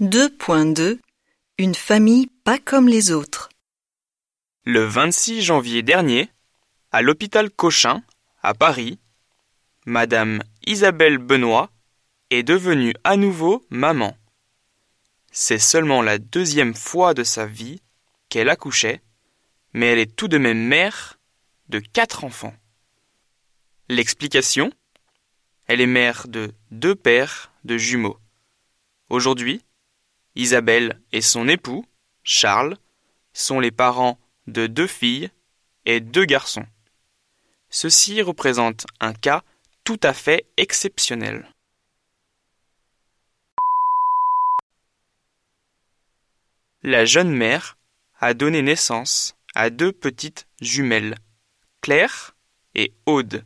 2.2 Une famille pas comme les autres. Le 26 janvier dernier, à l'hôpital Cochin, à Paris, Madame Isabelle Benoît est devenue à nouveau maman. C'est seulement la deuxième fois de sa vie qu'elle accouchait, mais elle est tout de même mère de quatre enfants. L'explication Elle est mère de deux pères de jumeaux. Aujourd'hui, Isabelle et son époux, Charles, sont les parents de deux filles et deux garçons. Ceci représente un cas tout à fait exceptionnel. La jeune mère a donné naissance à deux petites jumelles, Claire et Aude.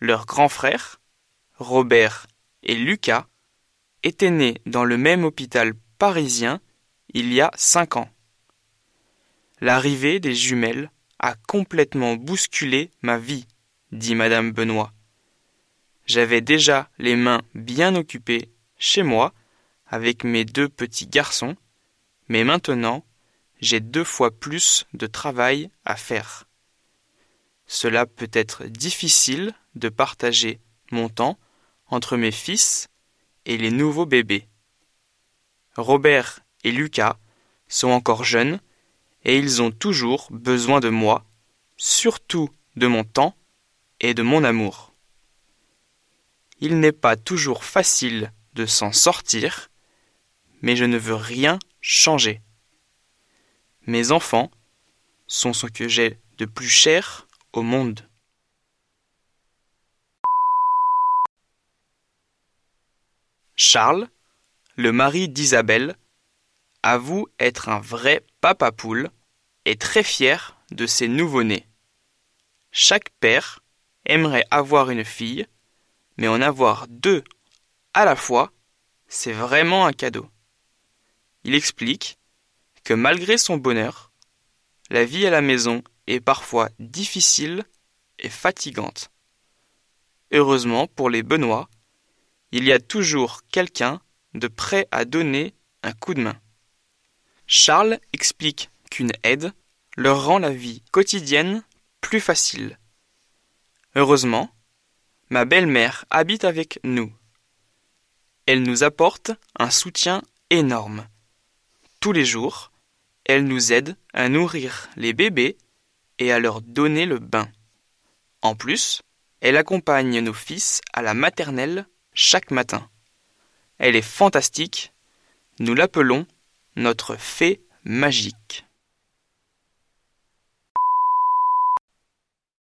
Leurs grands frères, Robert et Lucas, étaient nés dans le même hôpital parisien il y a cinq ans. L'arrivée des jumelles a complètement bousculé ma vie, dit madame Benoît. J'avais déjà les mains bien occupées chez moi avec mes deux petits garçons, mais maintenant j'ai deux fois plus de travail à faire. Cela peut être difficile de partager mon temps entre mes fils et les nouveaux bébés. Robert et Lucas sont encore jeunes et ils ont toujours besoin de moi, surtout de mon temps et de mon amour. Il n'est pas toujours facile de s'en sortir, mais je ne veux rien changer. Mes enfants sont ce que j'ai de plus cher au monde. Charles, le mari d'Isabelle, avoue être un vrai papa poule et très fier de ses nouveau-nés. Chaque père aimerait avoir une fille, mais en avoir deux à la fois, c'est vraiment un cadeau. Il explique que malgré son bonheur, la vie à la maison est parfois difficile et fatigante. Heureusement pour les Benoît, il y a toujours quelqu'un de prêt à donner un coup de main. Charles explique qu'une aide leur rend la vie quotidienne plus facile. Heureusement, ma belle-mère habite avec nous. Elle nous apporte un soutien énorme. Tous les jours, elle nous aide à nourrir les bébés et à leur donner le bain. En plus, elle accompagne nos fils à la maternelle chaque matin. Elle est fantastique. Nous l'appelons notre fée magique.